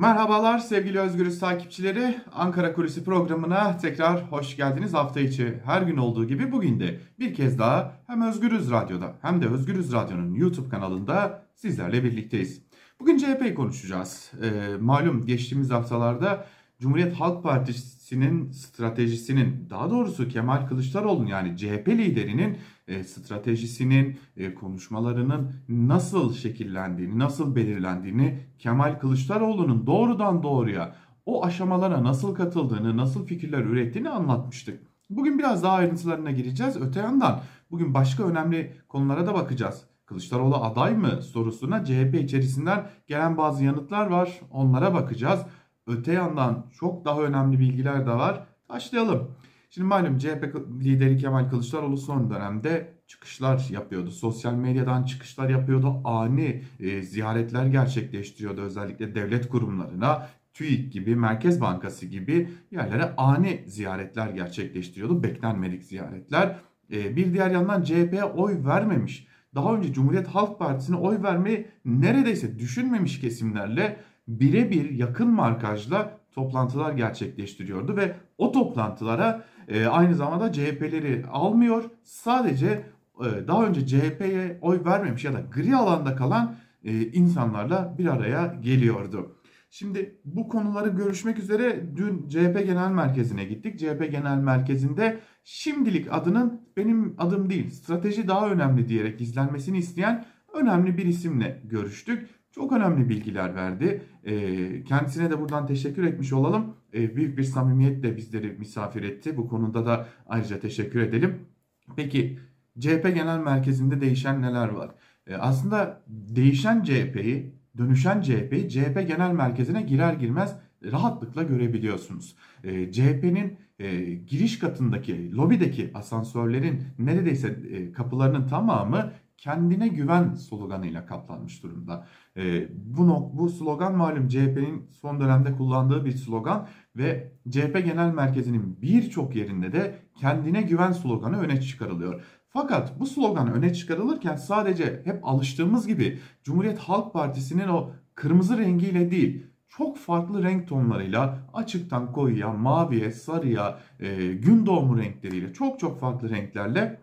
Merhabalar sevgili Özgürüz takipçileri. Ankara Kulisi programına tekrar hoş geldiniz. Hafta içi her gün olduğu gibi bugün de bir kez daha hem Özgürüz Radyo'da hem de Özgürüz Radyo'nun YouTube kanalında sizlerle birlikteyiz. Bugün CHP'yi konuşacağız. Ee, malum geçtiğimiz haftalarda Cumhuriyet Halk Partisi'nin stratejisinin daha doğrusu Kemal Kılıçdaroğlu'nun yani CHP liderinin e, stratejisinin, e, konuşmalarının nasıl şekillendiğini, nasıl belirlendiğini Kemal Kılıçdaroğlu'nun doğrudan doğruya o aşamalara nasıl katıldığını, nasıl fikirler ürettiğini anlatmıştık. Bugün biraz daha ayrıntılarına gireceğiz. Öte yandan bugün başka önemli konulara da bakacağız. Kılıçdaroğlu aday mı sorusuna CHP içerisinden gelen bazı yanıtlar var. Onlara bakacağız. Öte yandan çok daha önemli bilgiler de var. Başlayalım. Şimdi malum CHP lideri Kemal Kılıçdaroğlu son dönemde çıkışlar yapıyordu. Sosyal medyadan çıkışlar yapıyordu. Ani e, ziyaretler gerçekleştiriyordu özellikle devlet kurumlarına. TÜİK gibi, Merkez Bankası gibi yerlere ani ziyaretler gerçekleştiriyordu. Beklenmedik ziyaretler. E, bir diğer yandan CHP'ye oy vermemiş. Daha önce Cumhuriyet Halk Partisi'ne oy vermeyi neredeyse düşünmemiş kesimlerle birebir yakın markajla toplantılar gerçekleştiriyordu ve o toplantılara e, aynı zamanda CHP'leri almıyor. Sadece e, daha önce CHP'ye oy vermemiş ya da gri alanda kalan e, insanlarla bir araya geliyordu. Şimdi bu konuları görüşmek üzere dün CHP Genel Merkezi'ne gittik. CHP Genel Merkezi'nde şimdilik adının benim adım değil strateji daha önemli diyerek izlenmesini isteyen önemli bir isimle görüştük. Çok önemli bilgiler verdi. E, kendisine de buradan teşekkür etmiş olalım. E, büyük bir samimiyetle bizleri misafir etti. Bu konuda da ayrıca teşekkür edelim. Peki CHP Genel Merkezi'nde değişen neler var? E, aslında değişen CHP'yi, dönüşen CHP'yi CHP Genel Merkezi'ne girer girmez rahatlıkla görebiliyorsunuz. E, CHP'nin giriş katındaki, lobideki asansörlerin neredeyse e, kapılarının tamamı kendine güven sloganıyla kaplanmış durumda. E, bu, bu slogan malum CHP'nin son dönemde kullandığı bir slogan ve CHP Genel Merkezi'nin birçok yerinde de kendine güven sloganı öne çıkarılıyor. Fakat bu slogan öne çıkarılırken sadece hep alıştığımız gibi Cumhuriyet Halk Partisi'nin o kırmızı rengiyle değil çok farklı renk tonlarıyla açıktan koyuya, maviye, sarıya, e, gün doğumu renkleriyle çok çok farklı renklerle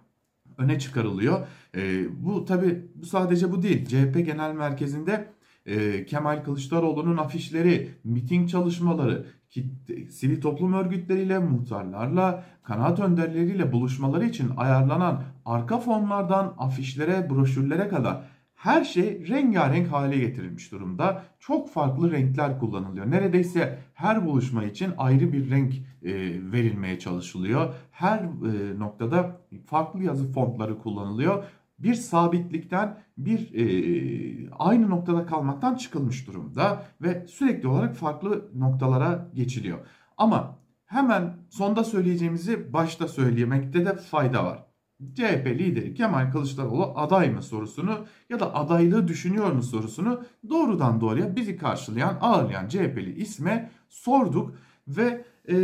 öne çıkarılıyor. E, bu tabi bu sadece bu değil. CHP Genel Merkezi'nde e, Kemal Kılıçdaroğlu'nun afişleri, miting çalışmaları, kitle, sivil toplum örgütleriyle, muhtarlarla, kanaat önderleriyle buluşmaları için ayarlanan arka fonlardan afişlere, broşürlere kadar her şey rengarenk hale getirilmiş durumda. Çok farklı renkler kullanılıyor. Neredeyse her buluşma için ayrı bir renk e, verilmeye çalışılıyor. Her e, noktada farklı yazı fontları kullanılıyor. Bir sabitlikten bir e, aynı noktada kalmaktan çıkılmış durumda ve sürekli olarak farklı noktalara geçiliyor. Ama hemen sonda söyleyeceğimizi başta söylemekte de fayda var. CHP lideri Kemal Kılıçdaroğlu aday mı sorusunu ya da adaylığı düşünüyor mu sorusunu doğrudan doğruya bizi karşılayan, ağırlayan CHP'li isme sorduk ve e,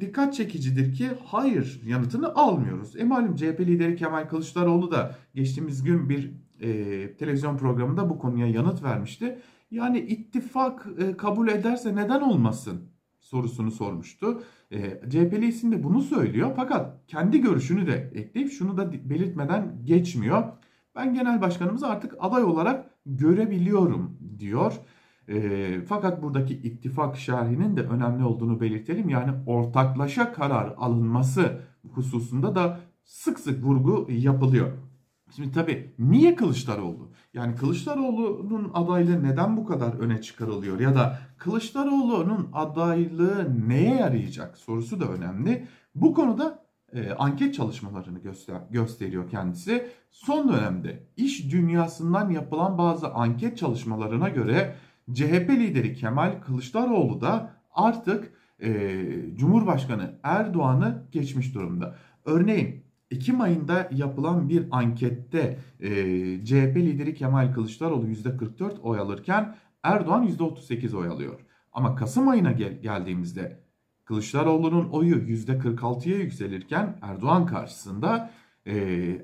dikkat çekicidir ki hayır yanıtını almıyoruz. E malum CHP lideri Kemal Kılıçdaroğlu da geçtiğimiz gün bir e, televizyon programında bu konuya yanıt vermişti. Yani ittifak e, kabul ederse neden olmasın sorusunu sormuştu. E, CHP'li isim de bunu söylüyor fakat kendi görüşünü de ekleyip şunu da belirtmeden geçmiyor. Ben genel başkanımızı artık aday olarak görebiliyorum diyor. E, fakat buradaki ittifak şerhinin de önemli olduğunu belirtelim. Yani ortaklaşa karar alınması hususunda da sık sık vurgu yapılıyor. Şimdi tabii niye Kılıçdaroğlu? Yani Kılıçdaroğlu'nun adaylığı neden bu kadar öne çıkarılıyor? Ya da Kılıçdaroğlu'nun adaylığı neye yarayacak sorusu da önemli. Bu konuda e, anket çalışmalarını göster gösteriyor kendisi. Son dönemde iş dünyasından yapılan bazı anket çalışmalarına göre CHP lideri Kemal Kılıçdaroğlu da artık e, Cumhurbaşkanı Erdoğan'ı geçmiş durumda. Örneğin Ekim ayında yapılan bir ankette e, CHP lideri Kemal Kılıçdaroğlu %44 oy alırken Erdoğan %38 oy alıyor. Ama Kasım ayına gel- geldiğimizde Kılıçdaroğlu'nun oyu %46'ya yükselirken Erdoğan karşısında e,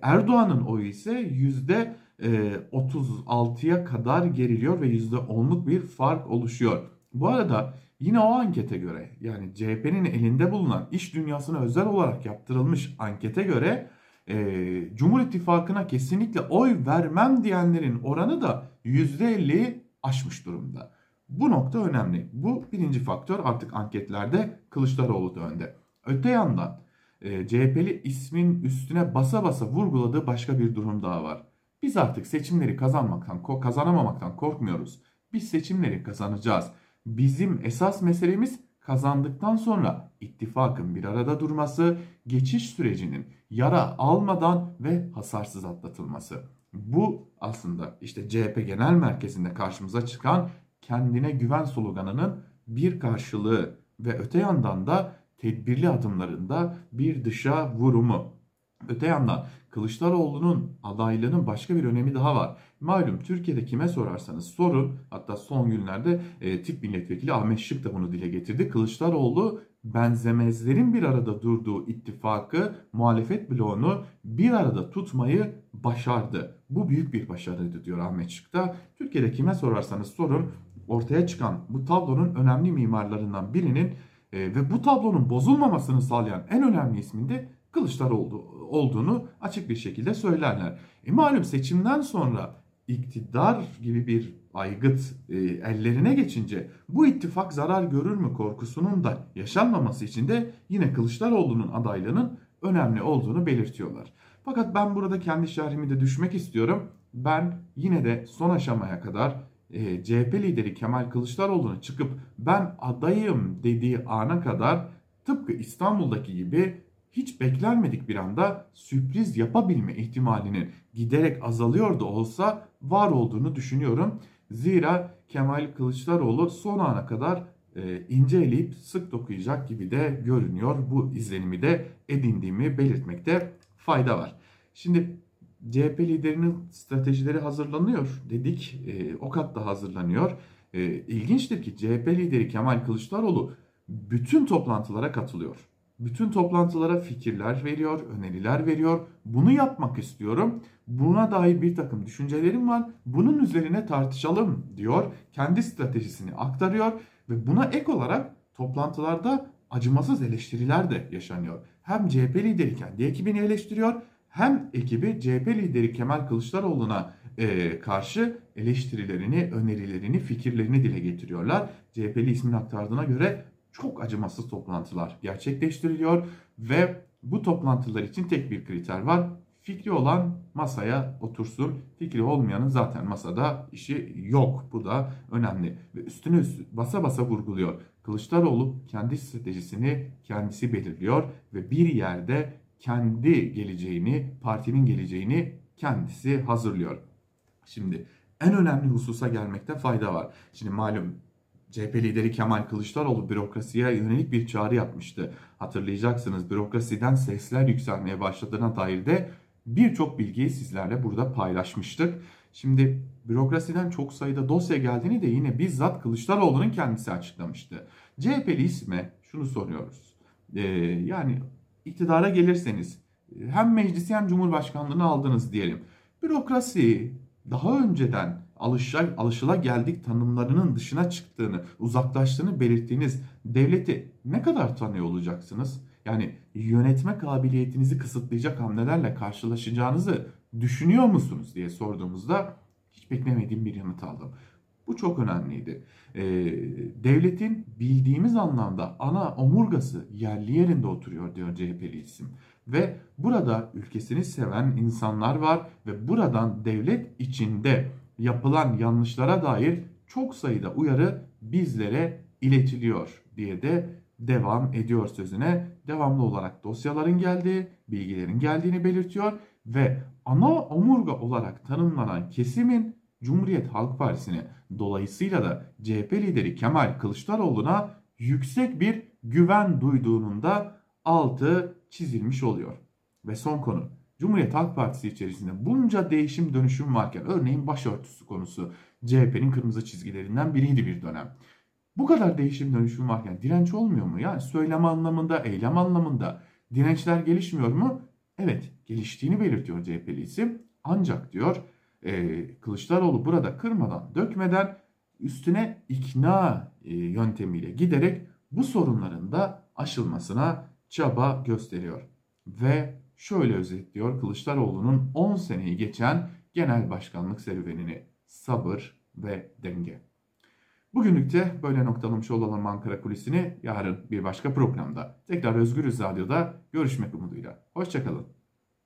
Erdoğan'ın oyu ise %36'ya kadar geriliyor ve %10'luk bir fark oluşuyor. Bu arada yine o ankete göre yani CHP'nin elinde bulunan iş dünyasına özel olarak yaptırılmış ankete göre e, Cumhur İttifakı'na kesinlikle oy vermem diyenlerin oranı da %50'yi aşmış durumda. Bu nokta önemli. Bu birinci faktör artık anketlerde Kılıçdaroğlu da önde. Öte yandan e, CHP'li ismin üstüne basa basa vurguladığı başka bir durum daha var. Biz artık seçimleri kazanmaktan, kazanamamaktan korkmuyoruz. Biz seçimleri kazanacağız. Bizim esas meselemiz kazandıktan sonra ittifakın bir arada durması, geçiş sürecinin yara almadan ve hasarsız atlatılması. Bu aslında işte CHP Genel Merkezi'nde karşımıza çıkan kendine güven sloganının bir karşılığı ve öte yandan da tedbirli adımlarında bir dışa vurumu. Öte yandan Kılıçdaroğlu'nun adaylığının başka bir önemi daha var. Malum Türkiye'de kime sorarsanız sorun hatta son günlerde e, tip milletvekili Ahmet Şık da bunu dile getirdi. Kılıçdaroğlu benzemezlerin bir arada durduğu ittifakı muhalefet bloğunu bir arada tutmayı başardı. Bu büyük bir başarıydı diyor Ahmet Şık da. Türkiye'de kime sorarsanız sorun ortaya çıkan bu tablonun önemli mimarlarından birinin e, ve bu tablonun bozulmamasını sağlayan en önemli ismin de Kılıçdaroğlu olduğunu açık bir şekilde söylerler. E malum seçimden sonra iktidar gibi bir aygıt e, ellerine geçince bu ittifak zarar görür mü korkusunun da yaşanmaması için de yine Kılıçdaroğlu'nun adaylığının önemli olduğunu belirtiyorlar. Fakat ben burada kendi şerhimi de düşmek istiyorum. Ben yine de son aşamaya kadar e, CHP lideri Kemal Kılıçdaroğlu'nun çıkıp ben adayım dediği ana kadar tıpkı İstanbul'daki gibi hiç beklenmedik bir anda sürpriz yapabilme ihtimalinin giderek azalıyor da olsa var olduğunu düşünüyorum. Zira Kemal Kılıçdaroğlu son ana kadar e, inceleyip sık dokuyacak gibi de görünüyor. Bu izlenimi de edindiğimi belirtmekte fayda var. Şimdi CHP liderinin stratejileri hazırlanıyor dedik. E, o kat da hazırlanıyor. E, ilginçtir ki CHP lideri Kemal Kılıçdaroğlu bütün toplantılara katılıyor. Bütün toplantılara fikirler veriyor, öneriler veriyor. Bunu yapmak istiyorum. Buna dair bir takım düşüncelerim var. Bunun üzerine tartışalım diyor. Kendi stratejisini aktarıyor ve buna ek olarak toplantılarda acımasız eleştiriler de yaşanıyor. Hem CHP lideri kendi ekibini eleştiriyor hem ekibi CHP lideri Kemal Kılıçdaroğlu'na e, karşı eleştirilerini, önerilerini, fikirlerini dile getiriyorlar. CHP'li ismini aktardığına göre çok acımasız toplantılar gerçekleştiriliyor ve bu toplantılar için tek bir kriter var. Fikri olan masaya otursun. Fikri olmayanın zaten masada işi yok. Bu da önemli. Ve üstüne üstü basa basa vurguluyor. Kılıçdaroğlu kendi stratejisini kendisi belirliyor ve bir yerde kendi geleceğini, partinin geleceğini kendisi hazırlıyor. Şimdi en önemli hususa gelmekte fayda var. Şimdi malum CHP lideri Kemal Kılıçdaroğlu bürokrasiye yönelik bir çağrı yapmıştı. Hatırlayacaksınız bürokrasiden sesler yükselmeye başladığına dair de birçok bilgiyi sizlerle burada paylaşmıştık. Şimdi bürokrasiden çok sayıda dosya geldiğini de yine bizzat Kılıçdaroğlu'nun kendisi açıklamıştı. CHP'li isme şunu soruyoruz. Ee, yani iktidara gelirseniz hem meclisi hem cumhurbaşkanlığını aldınız diyelim. Bürokrasi daha önceden alışa, alışıla geldik tanımlarının dışına çıktığını, uzaklaştığını belirttiğiniz devleti ne kadar tanıyor olacaksınız? Yani yönetme kabiliyetinizi kısıtlayacak hamlelerle karşılaşacağınızı düşünüyor musunuz diye sorduğumuzda hiç beklemediğim bir yanıt aldım. Bu çok önemliydi. Ee, devletin bildiğimiz anlamda ana omurgası yerli yerinde oturuyor diyor CHP'li isim. Ve burada ülkesini seven insanlar var ve buradan devlet içinde yapılan yanlışlara dair çok sayıda uyarı bizlere iletiliyor diye de devam ediyor sözüne. Devamlı olarak dosyaların geldiği, bilgilerin geldiğini belirtiyor ve ana omurga olarak tanımlanan kesimin Cumhuriyet Halk Partisi'ne dolayısıyla da CHP lideri Kemal Kılıçdaroğlu'na yüksek bir güven duyduğunun da altı çizilmiş oluyor. Ve son konu Cumhuriyet Halk Partisi içerisinde bunca değişim dönüşüm varken örneğin başörtüsü konusu CHP'nin kırmızı çizgilerinden biriydi bir dönem. Bu kadar değişim dönüşüm varken direnç olmuyor mu? Yani söylem anlamında, eylem anlamında dirençler gelişmiyor mu? Evet geliştiğini belirtiyor CHP'li isim. Ancak diyor e, Kılıçdaroğlu burada kırmadan, dökmeden üstüne ikna e, yöntemiyle giderek bu sorunların da aşılmasına çaba gösteriyor. Ve şöyle özetliyor Kılıçdaroğlu'nun 10 seneyi geçen genel başkanlık serüvenini sabır ve denge. Bugünlük de böyle noktalamış olalım Ankara Kulisi'ni yarın bir başka programda tekrar Özgürüz Radyo'da görüşmek umuduyla. Hoşçakalın.